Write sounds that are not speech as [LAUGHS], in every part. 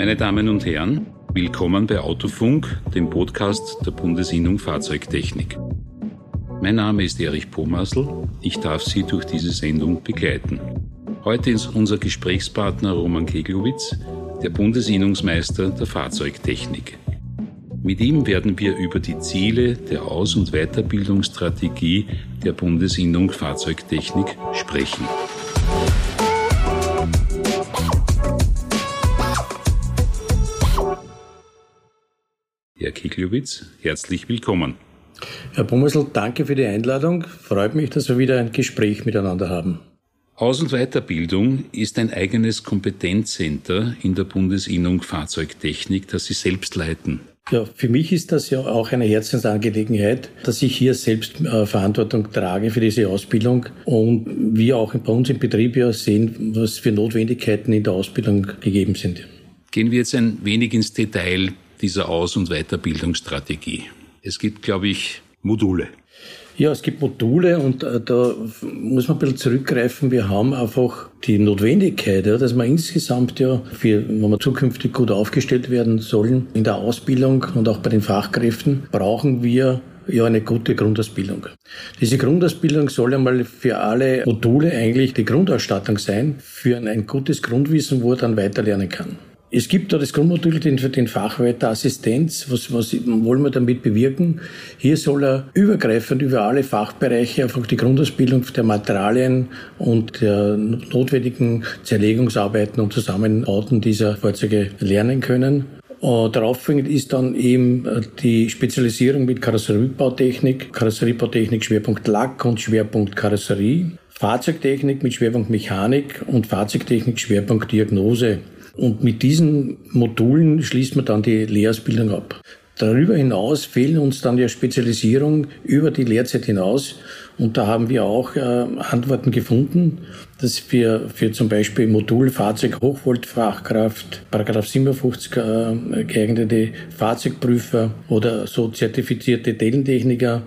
Meine Damen und Herren, willkommen bei Autofunk, dem Podcast der Bundesinnung Fahrzeugtechnik. Mein Name ist Erich Pomasl. Ich darf Sie durch diese Sendung begleiten. Heute ist unser Gesprächspartner Roman Keglowitz, der Bundesinnungsmeister der Fahrzeugtechnik. Mit ihm werden wir über die Ziele der Aus- und Weiterbildungsstrategie der Bundesinnung Fahrzeugtechnik sprechen. Herr Kiklowitz, herzlich willkommen. Herr Bummesel, danke für die Einladung. Freut mich, dass wir wieder ein Gespräch miteinander haben. Aus- und Weiterbildung ist ein eigenes Kompetenzcenter in der Bundesinnung Fahrzeugtechnik, das Sie selbst leiten. Ja, für mich ist das ja auch eine Herzensangelegenheit, dass ich hier selbst äh, Verantwortung trage für diese Ausbildung und wir auch bei uns im Betrieb ja sehen, was für Notwendigkeiten in der Ausbildung gegeben sind. Gehen wir jetzt ein wenig ins Detail dieser Aus- und Weiterbildungsstrategie. Es gibt, glaube ich, Module. Ja, es gibt Module und äh, da muss man ein bisschen zurückgreifen. Wir haben einfach die Notwendigkeit, ja, dass wir insgesamt ja, für, wenn wir zukünftig gut aufgestellt werden sollen, in der Ausbildung und auch bei den Fachkräften, brauchen wir ja eine gute Grundausbildung. Diese Grundausbildung soll einmal für alle Module eigentlich die Grundausstattung sein, für ein, ein gutes Grundwissen, wo er dann weiterlernen kann. Es gibt da das Grundmodul den, den Fachwert Assistenz. Was, was wollen wir damit bewirken? Hier soll er übergreifend über alle Fachbereiche einfach die Grundausbildung der Materialien und der notwendigen Zerlegungsarbeiten und Zusammenbauten dieser Fahrzeuge lernen können. Uh, darauffolgend ist dann eben äh, die Spezialisierung mit Karosseriebautechnik, Karosseriebautechnik Schwerpunkt Lack und Schwerpunkt Karosserie, Fahrzeugtechnik mit Schwerpunkt Mechanik und Fahrzeugtechnik Schwerpunkt Diagnose. Und mit diesen Modulen schließt man dann die Lehrausbildung ab. Darüber hinaus fehlen uns dann ja Spezialisierung über die Lehrzeit hinaus. Und da haben wir auch äh, Antworten gefunden, dass wir für zum Beispiel Modul Fahrzeug Hochvoltfachkraft, Paragraph 57 äh, geeignete Fahrzeugprüfer oder so zertifizierte Tellentechniker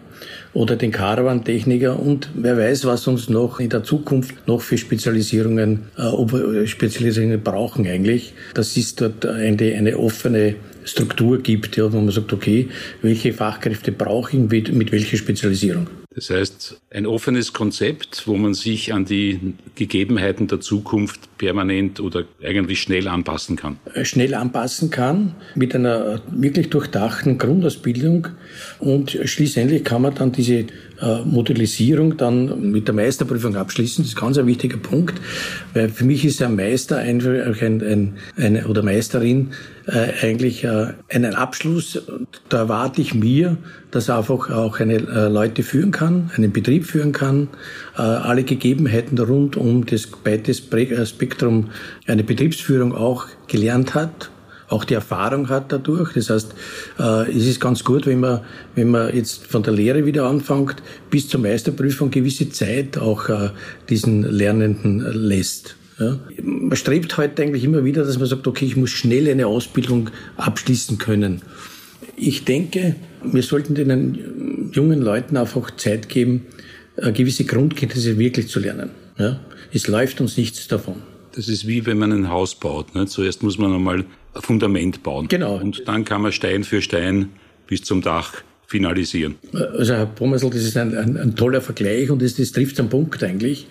oder den Caravan-Techniker und wer weiß, was uns noch in der Zukunft noch für Spezialisierungen, äh, ob wir Spezialisierungen brauchen eigentlich. Das ist dort eine, eine offene Struktur gibt, ja, wo man sagt, okay, welche Fachkräfte brauche ich mit, mit welcher Spezialisierung. Das heißt, ein offenes Konzept, wo man sich an die Gegebenheiten der Zukunft permanent oder eigentlich schnell anpassen kann. Schnell anpassen kann, mit einer wirklich durchdachten Grundausbildung und schließlich kann man dann diese Modellisierung dann mit der Meisterprüfung abschließen. Das ist ganz ein wichtiger Punkt, weil für mich ist ein Meister einfach ein, ein, ein oder Meisterin äh, eigentlich äh, einen Abschluss. Da erwarte ich mir, dass er einfach auch eine äh, Leute führen kann, einen Betrieb führen kann, äh, alle Gegebenheiten rund um das breites äh, Spektrum eine Betriebsführung auch gelernt hat auch die Erfahrung hat dadurch. Das heißt, äh, es ist ganz gut, wenn man, wenn man jetzt von der Lehre wieder anfängt, bis zur Meisterprüfung gewisse Zeit auch äh, diesen Lernenden lässt. Man strebt heute eigentlich immer wieder, dass man sagt, okay, ich muss schnell eine Ausbildung abschließen können. Ich denke, wir sollten den jungen Leuten einfach Zeit geben, äh, gewisse Grundkenntnisse wirklich zu lernen. Es läuft uns nichts davon. Das ist wie wenn man ein Haus baut. Ne? Zuerst muss man einmal ein Fundament bauen. Genau. Und dann kann man Stein für Stein bis zum Dach finalisieren. Also Herr Pommesl, das ist ein, ein, ein, toller Vergleich und das, das trifft am Punkt eigentlich.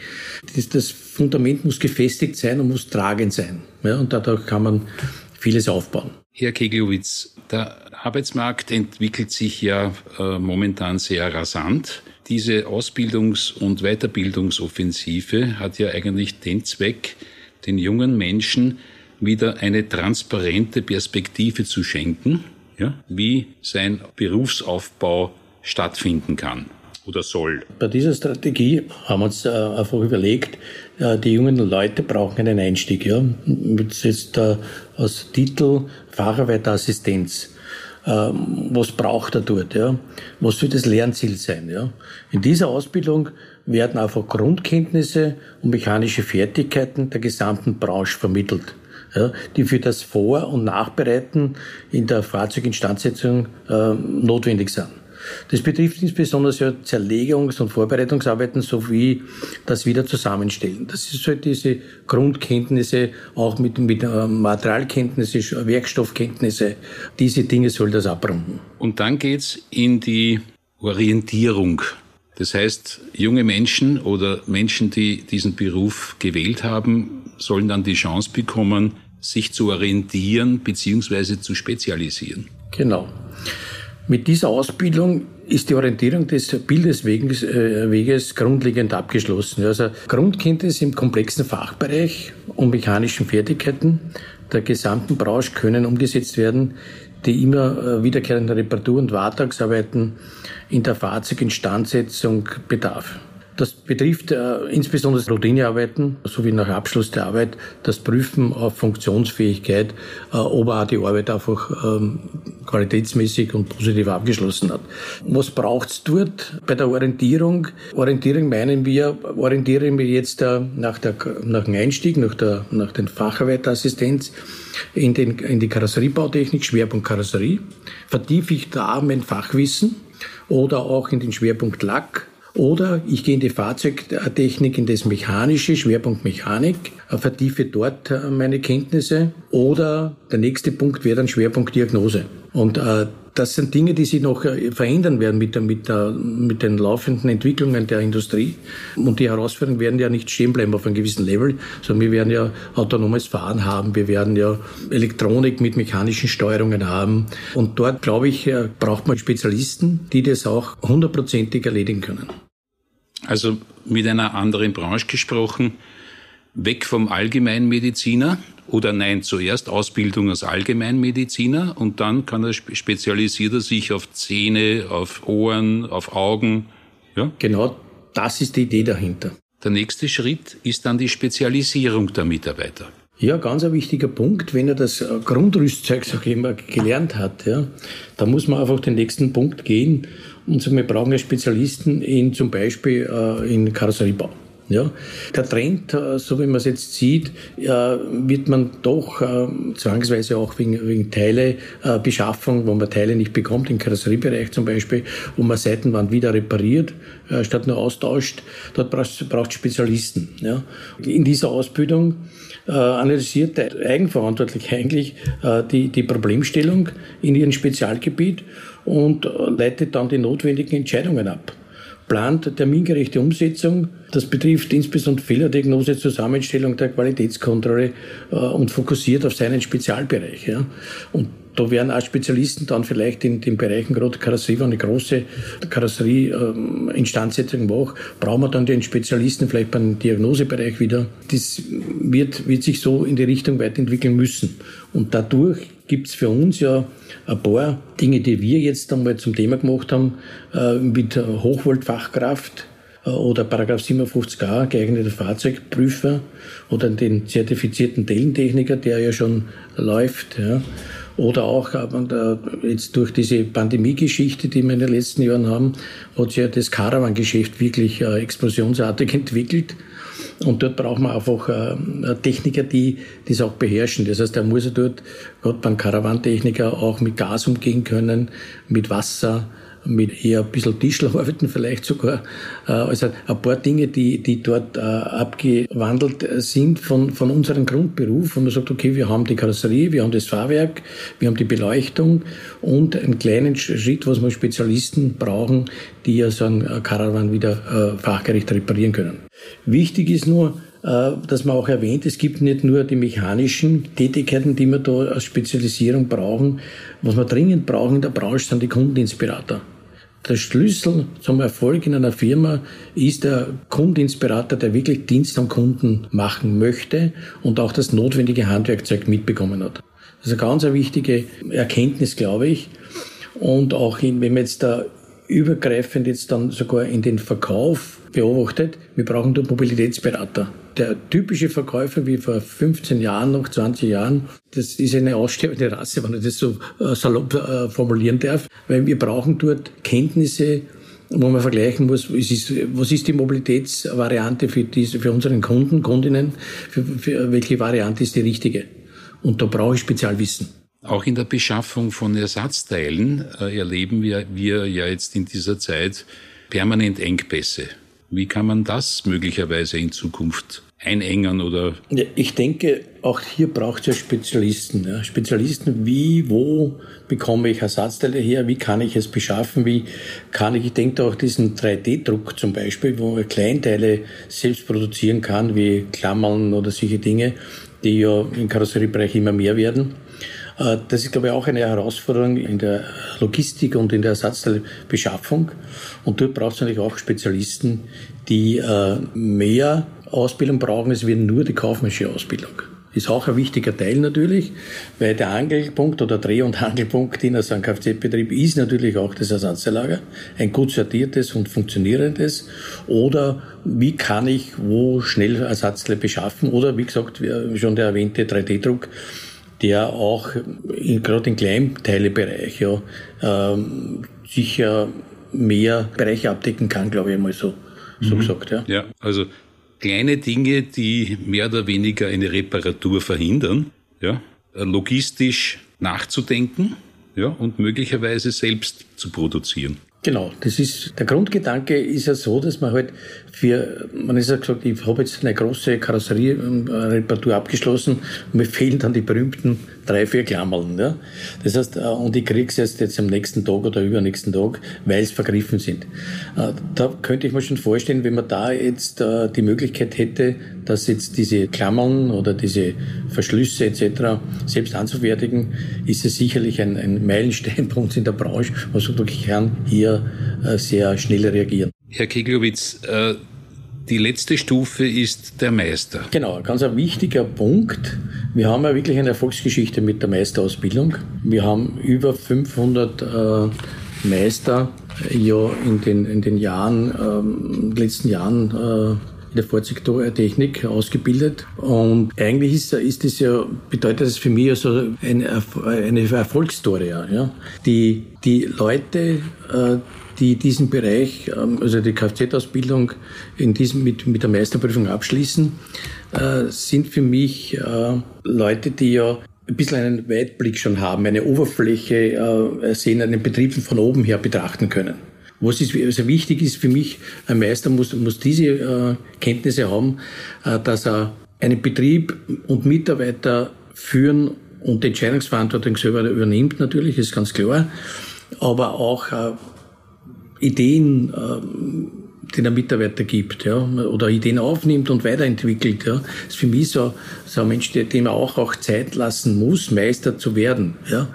Das, das, Fundament muss gefestigt sein und muss tragend sein. Ja, und dadurch kann man vieles aufbauen. Herr Keglowitz, der Arbeitsmarkt entwickelt sich ja äh, momentan sehr rasant. Diese Ausbildungs- und Weiterbildungsoffensive hat ja eigentlich den Zweck, den jungen Menschen wieder eine transparente Perspektive zu schenken, ja, wie sein Berufsaufbau stattfinden kann oder soll. Bei dieser Strategie haben wir uns äh, einfach überlegt, äh, die jungen Leute brauchen einen Einstieg. Ja? Jetzt äh, als Titel Facharbeiterassistenz. Ähm, was braucht er dort? Ja? Was soll das Lernziel sein? Ja? In dieser Ausbildung werden einfach Grundkenntnisse und mechanische Fertigkeiten der gesamten Branche vermittelt ja, die für das Vor- und Nachbereiten in der Fahrzeuginstandsetzung äh, notwendig sind. Das betrifft insbesondere ja Zerlegungs- und Vorbereitungsarbeiten sowie das Wiederzusammenstellen. Das ist halt diese Grundkenntnisse, auch mit, mit äh, Materialkenntnisse, Werkstoffkenntnisse. Diese Dinge soll das abrunden. Und dann geht's in die Orientierung. Das heißt, junge Menschen oder Menschen, die diesen Beruf gewählt haben, sollen dann die Chance bekommen, sich zu orientieren bzw. zu spezialisieren. Genau. Mit dieser Ausbildung ist die Orientierung des Bildesweges äh, grundlegend abgeschlossen. Also Grundkenntnisse im komplexen Fachbereich und mechanischen Fertigkeiten der gesamten Branche können umgesetzt werden, die immer äh, wiederkehrende Reparatur- und Wartungsarbeiten in der Fahrzeuginstandsetzung bedarf. Das betrifft äh, insbesondere Routinearbeiten sowie nach Abschluss der Arbeit das Prüfen auf Funktionsfähigkeit, äh, ob er die Arbeit einfach ähm, qualitätsmäßig und positiv abgeschlossen hat. Was braucht's dort bei der Orientierung? Orientierung meinen wir, orientieren wir jetzt äh, nach, der, nach dem Einstieg, nach, der, nach den Facharbeiterassistenz in, den, in die Karosseriebautechnik, Schwerpunkt Karosserie. Vertiefe ich da mein Fachwissen oder auch in den Schwerpunkt Lack oder ich gehe in die Fahrzeugtechnik, in das Mechanische, Schwerpunkt Mechanik, äh, vertiefe dort äh, meine Kenntnisse. Oder der nächste Punkt wäre dann Schwerpunkt Diagnose. Und äh, das sind Dinge, die sich noch äh, verändern werden mit, der, mit, der, mit den laufenden Entwicklungen der Industrie. Und die Herausforderungen werden ja nicht stehen bleiben auf einem gewissen Level, sondern wir werden ja autonomes Fahren haben, wir werden ja Elektronik mit mechanischen Steuerungen haben. Und dort, glaube ich, braucht man Spezialisten, die das auch hundertprozentig erledigen können. Also mit einer anderen Branche gesprochen, weg vom Allgemeinmediziner oder nein, zuerst Ausbildung als Allgemeinmediziner und dann kann er spezialisiert er sich auf Zähne, auf Ohren, auf Augen. Ja? Genau, das ist die Idee dahinter. Der nächste Schritt ist dann die Spezialisierung der Mitarbeiter. Ja, ganz ein wichtiger Punkt, wenn er das Grundrüstzeug, sag ich immer, gelernt hat, ja, da muss man einfach den nächsten Punkt gehen und sagen, wir brauchen ja Spezialisten in zum Beispiel äh, in Karosseriebau. Ja, der Trend, äh, so wie man es jetzt sieht, äh, wird man doch äh, zwangsweise auch wegen, wegen Teilebeschaffung, wo man Teile nicht bekommt, im Karosseriebereich zum Beispiel, wo man Seitenwand wieder repariert, statt nur austauscht, dort braucht es Spezialisten. Ja. In dieser Ausbildung analysiert der Eigenverantwortliche eigentlich die, die Problemstellung in ihrem Spezialgebiet und leitet dann die notwendigen Entscheidungen ab plant termingerechte Umsetzung. Das betrifft insbesondere Fehlerdiagnose, Zusammenstellung der Qualitätskontrolle äh, und fokussiert auf seinen Spezialbereich. Ja. Und da werden auch Spezialisten dann vielleicht in den Bereichen, gerade Karosserie, wenn eine große Karosserie-Instandsetzung mache, brauchen wir dann den Spezialisten vielleicht beim Diagnosebereich wieder. Das wird, wird sich so in die Richtung weiterentwickeln müssen. Und dadurch gibt es für uns ja ein paar Dinge, die wir jetzt einmal zum Thema gemacht haben, äh, mit Hochvoltfachkraft äh, oder Paragraph 57a geeigneter Fahrzeugprüfer oder den zertifizierten Tellentechniker, der ja schon läuft. Ja. Oder auch jetzt durch diese Pandemie-Geschichte, die wir in den letzten Jahren haben, hat sich ja das Caravan-Geschäft wirklich äh, explosionsartig entwickelt. Und dort braucht man einfach äh, Techniker, die das auch beherrschen. Das heißt, er muss ja dort, gerade beim Karawantechniker, auch mit Gas umgehen können, mit Wasser, mit eher ein bisschen Tischlerarbeiten vielleicht sogar. Äh, also ein paar Dinge, die, die dort äh, abgewandelt sind von, von unserem Grundberuf. Und man sagt, okay, wir haben die Karosserie, wir haben das Fahrwerk, wir haben die Beleuchtung und einen kleinen Schritt, was wir Spezialisten brauchen, die ja so einen Caravan wieder äh, fachgerecht reparieren können. Wichtig ist nur, dass man auch erwähnt, es gibt nicht nur die mechanischen Tätigkeiten, die wir da als Spezialisierung brauchen. Was wir dringend brauchen in der Branche sind die Kundeninspirator. Der Schlüssel zum Erfolg in einer Firma ist der Kundeninspirator, der wirklich Dienst am Kunden machen möchte und auch das notwendige Handwerkzeug mitbekommen hat. Das ist eine ganz wichtige Erkenntnis, glaube ich. Und auch in, wenn man jetzt da übergreifend jetzt dann sogar in den Verkauf beobachtet, wir brauchen dort Mobilitätsberater. Der typische Verkäufer wie vor 15 Jahren, noch 20 Jahren, das ist eine aussterbende Rasse, wenn ich das so äh, salopp äh, formulieren darf, weil wir brauchen dort Kenntnisse, wo man vergleichen muss, was ist, die Mobilitätsvariante für, diese, für unseren Kunden, Kundinnen, für, für welche Variante ist die richtige. Und da brauche ich Spezialwissen. Auch in der Beschaffung von Ersatzteilen äh, erleben wir, wir ja jetzt in dieser Zeit permanent Engpässe. Wie kann man das möglicherweise in Zukunft einengen oder? Ich denke, auch hier braucht es Spezialisten. Ja. Spezialisten, wie, wo bekomme ich Ersatzteile her, wie kann ich es beschaffen, wie kann ich, ich denke auch diesen 3D-Druck zum Beispiel, wo man Kleinteile selbst produzieren kann, wie Klammern oder solche Dinge, die ja im Karosseriebereich immer mehr werden. Äh, das ist, glaube ich, auch eine Herausforderung in der Logistik und in der Ersatzteilbeschaffung. Und dort braucht es natürlich auch Spezialisten, die äh, mehr Ausbildung brauchen als wir nur die kaufmännische Ausbildung. Ist auch ein wichtiger Teil natürlich, weil der Angelpunkt oder Dreh- und Angelpunkt in einem Kfz-Betrieb ist natürlich auch das Ersatzteillager, ein gut sortiertes und funktionierendes. Oder wie kann ich wo schnell Ersatzteile beschaffen? Oder wie gesagt, schon der erwähnte 3D-Druck, der auch gerade im Kleinteilebereich ja, ähm, sicher mehr Bereiche abdecken kann, glaube ich einmal so, so mhm. gesagt. Ja. ja, also kleine Dinge, die mehr oder weniger eine Reparatur verhindern, ja, logistisch nachzudenken ja, und möglicherweise selbst zu produzieren. Genau, das ist, der Grundgedanke ist ja so, dass man halt für, man ist ja gesagt, ich habe jetzt eine große Karosserie-Reparatur abgeschlossen und mir fehlen dann die berühmten drei, vier Klammern, ja. Das heißt, äh, und ich kriege es erst jetzt am nächsten Tag oder übernächsten Tag, weil es vergriffen sind. Äh, da könnte ich mir schon vorstellen, wenn man da jetzt äh, die Möglichkeit hätte, dass jetzt diese Klammern oder diese Verschlüsse etc. selbst anzufertigen, ist es sicherlich ein, ein Meilenstein [LAUGHS] bei uns in der Branche, was wirklich kann hier sehr schnell reagieren. Herr Keglowitz, die letzte Stufe ist der Meister. Genau, ganz ein wichtiger Punkt. Wir haben ja wirklich eine Erfolgsgeschichte mit der Meisterausbildung. Wir haben über 500 äh, Meister äh, ja in den, in den Jahren, ähm, letzten Jahren äh, in der Fahrzeugtechnik ausgebildet. Und eigentlich ist, ist das ja, bedeutet das für mich also eine, eine Erfolgsstory. Ja. Die, die Leute, äh, die diesen Bereich, ähm, also die Kfz-Ausbildung mit, mit der Meisterprüfung abschließen, äh, sind für mich äh, Leute, die ja ein bisschen einen Weitblick schon haben, eine Oberfläche äh, sehen, einen Betrieb von oben her betrachten können. Was ist, also wichtig ist für mich, ein Meister muss, muss diese Kenntnisse haben, dass er einen Betrieb und Mitarbeiter führen und die Entscheidungsverantwortung selber übernimmt natürlich, ist ganz klar, aber auch Ideen, ähm, die der Mitarbeiter gibt, ja, oder Ideen aufnimmt und weiterentwickelt, ja. Ist für mich so, so ein Mensch, dem man auch, auch Zeit lassen muss, Meister zu werden, ja.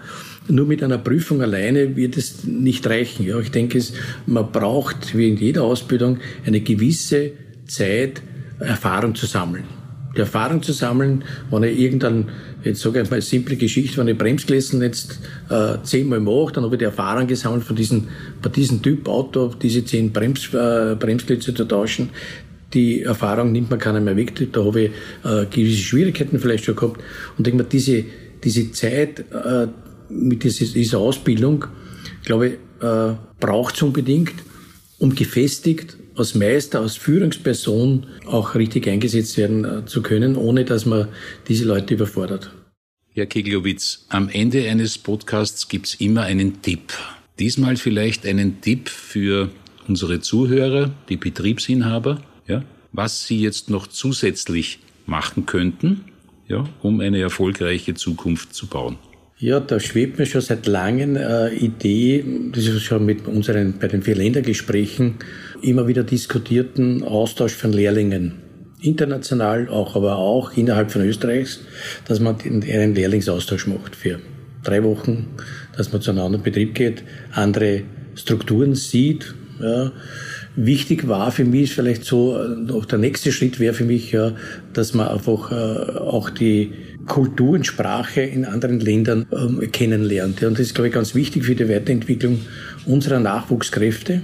Nur mit einer Prüfung alleine wird es nicht reichen, ja. Ich denke, es, man braucht, wie in jeder Ausbildung, eine gewisse Zeit, Erfahrung zu sammeln Erfahrung zu sammeln, wenn ich irgendein, jetzt sage ich mal, simple Geschichte, wenn ich Bremsgläsen jetzt äh, zehnmal mache, dann habe ich die Erfahrung gesammelt von diesem, bei diesem Typ Auto, diese zehn Brems, äh, Bremsklötze zu tauschen. Die Erfahrung nimmt man keiner mehr weg, da habe ich äh, gewisse Schwierigkeiten vielleicht schon gehabt. Und denke mir, diese, diese Zeit äh, mit dieser, dieser Ausbildung, glaube ich, äh, braucht es unbedingt, um gefestigt als Meister, als Führungsperson auch richtig eingesetzt werden äh, zu können, ohne dass man diese Leute überfordert. Herr Keglowitz, am Ende eines Podcasts gibt's immer einen Tipp. Diesmal vielleicht einen Tipp für unsere Zuhörer, die Betriebsinhaber, ja, was sie jetzt noch zusätzlich machen könnten, ja, um eine erfolgreiche Zukunft zu bauen. Ja, da schwebt mir schon seit langem äh, Idee, das ist schon mit unseren, bei den Vier-Länder-Gesprächen immer wieder diskutierten Austausch von Lehrlingen. International auch, aber auch innerhalb von Österreichs, dass man einen Lehrlingsaustausch macht für drei Wochen, dass man zu einem anderen Betrieb geht, andere Strukturen sieht, ja, Wichtig war für mich vielleicht so, noch der nächste Schritt wäre für mich, ja, dass man einfach äh, auch die Kultur und Sprache in anderen Ländern ähm, kennenlernt. Und das ist, glaube ich, ganz wichtig für die Weiterentwicklung unserer Nachwuchskräfte,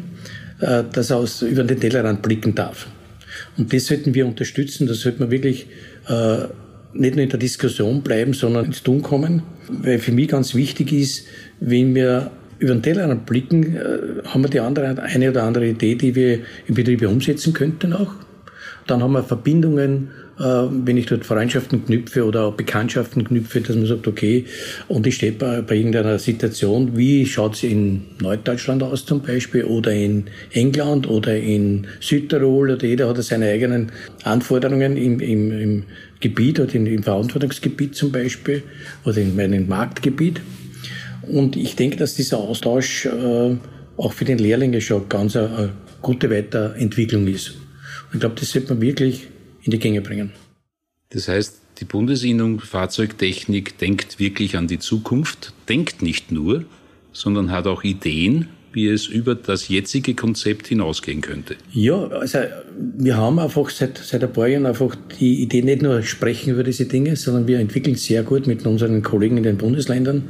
dass er aus, über den Tellerrand blicken darf. Und das sollten wir unterstützen, das sollte man wirklich äh, nicht nur in der Diskussion bleiben, sondern ins Tun kommen. Weil für mich ganz wichtig ist, wenn wir über den Tellerrand blicken, äh, haben wir die andere, eine oder andere Idee, die wir im Betrieb umsetzen könnten auch. Dann haben wir Verbindungen äh, wenn ich dort Freundschaften knüpfe oder auch Bekanntschaften knüpfe, dass man sagt, okay, und ich stehe bei, bei irgendeiner Situation, wie schaut es in Norddeutschland aus zum Beispiel oder in England oder in Südtirol oder jeder hat seine eigenen Anforderungen im, im, im Gebiet oder im, im Verantwortungsgebiet zum Beispiel oder in meinem Marktgebiet. Und ich denke, dass dieser Austausch äh, auch für den Lehrlinge schon ganz eine, eine gute Weiterentwicklung ist. Und ich glaube, das sollte man wirklich in die Gänge bringen. Das heißt, die Bundesinnung Fahrzeugtechnik denkt wirklich an die Zukunft, denkt nicht nur, sondern hat auch Ideen, wie es über das jetzige Konzept hinausgehen könnte. Ja, also wir haben einfach seit, seit ein paar Jahren einfach die Idee, nicht nur sprechen über diese Dinge, sondern wir entwickeln sehr gut mit unseren Kollegen in den Bundesländern.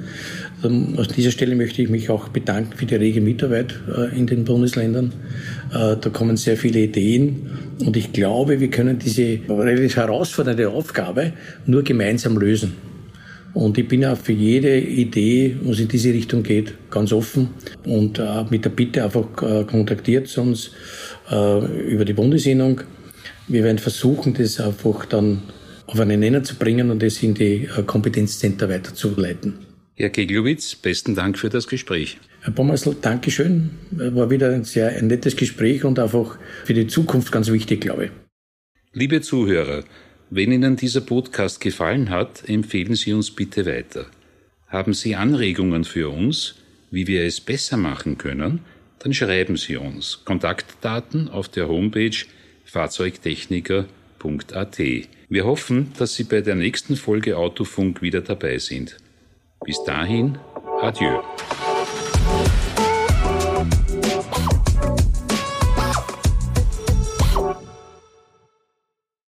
Ähm, aus dieser Stelle möchte ich mich auch bedanken für die rege Mitarbeit äh, in den Bundesländern. Äh, da kommen sehr viele Ideen und ich glaube, wir können diese relativ herausfordernde Aufgabe nur gemeinsam lösen. Und ich bin auch für jede Idee, was in diese Richtung geht, ganz offen. Und äh, mit der Bitte einfach äh, kontaktiert uns äh, über die Bundesinnung. Wir werden versuchen, das einfach dann auf einen Nenner zu bringen und das in die äh, Kompetenzcenter weiterzuleiten. Herr Keglowitz, besten Dank für das Gespräch. Herr Pommersl, Dankeschön. War wieder ein sehr ein nettes Gespräch und einfach für die Zukunft ganz wichtig, glaube ich. Liebe Zuhörer, wenn Ihnen dieser Podcast gefallen hat, empfehlen Sie uns bitte weiter. Haben Sie Anregungen für uns, wie wir es besser machen können, dann schreiben Sie uns. Kontaktdaten auf der Homepage fahrzeugtechniker.at. Wir hoffen, dass Sie bei der nächsten Folge Autofunk wieder dabei sind. Bis dahin, adieu.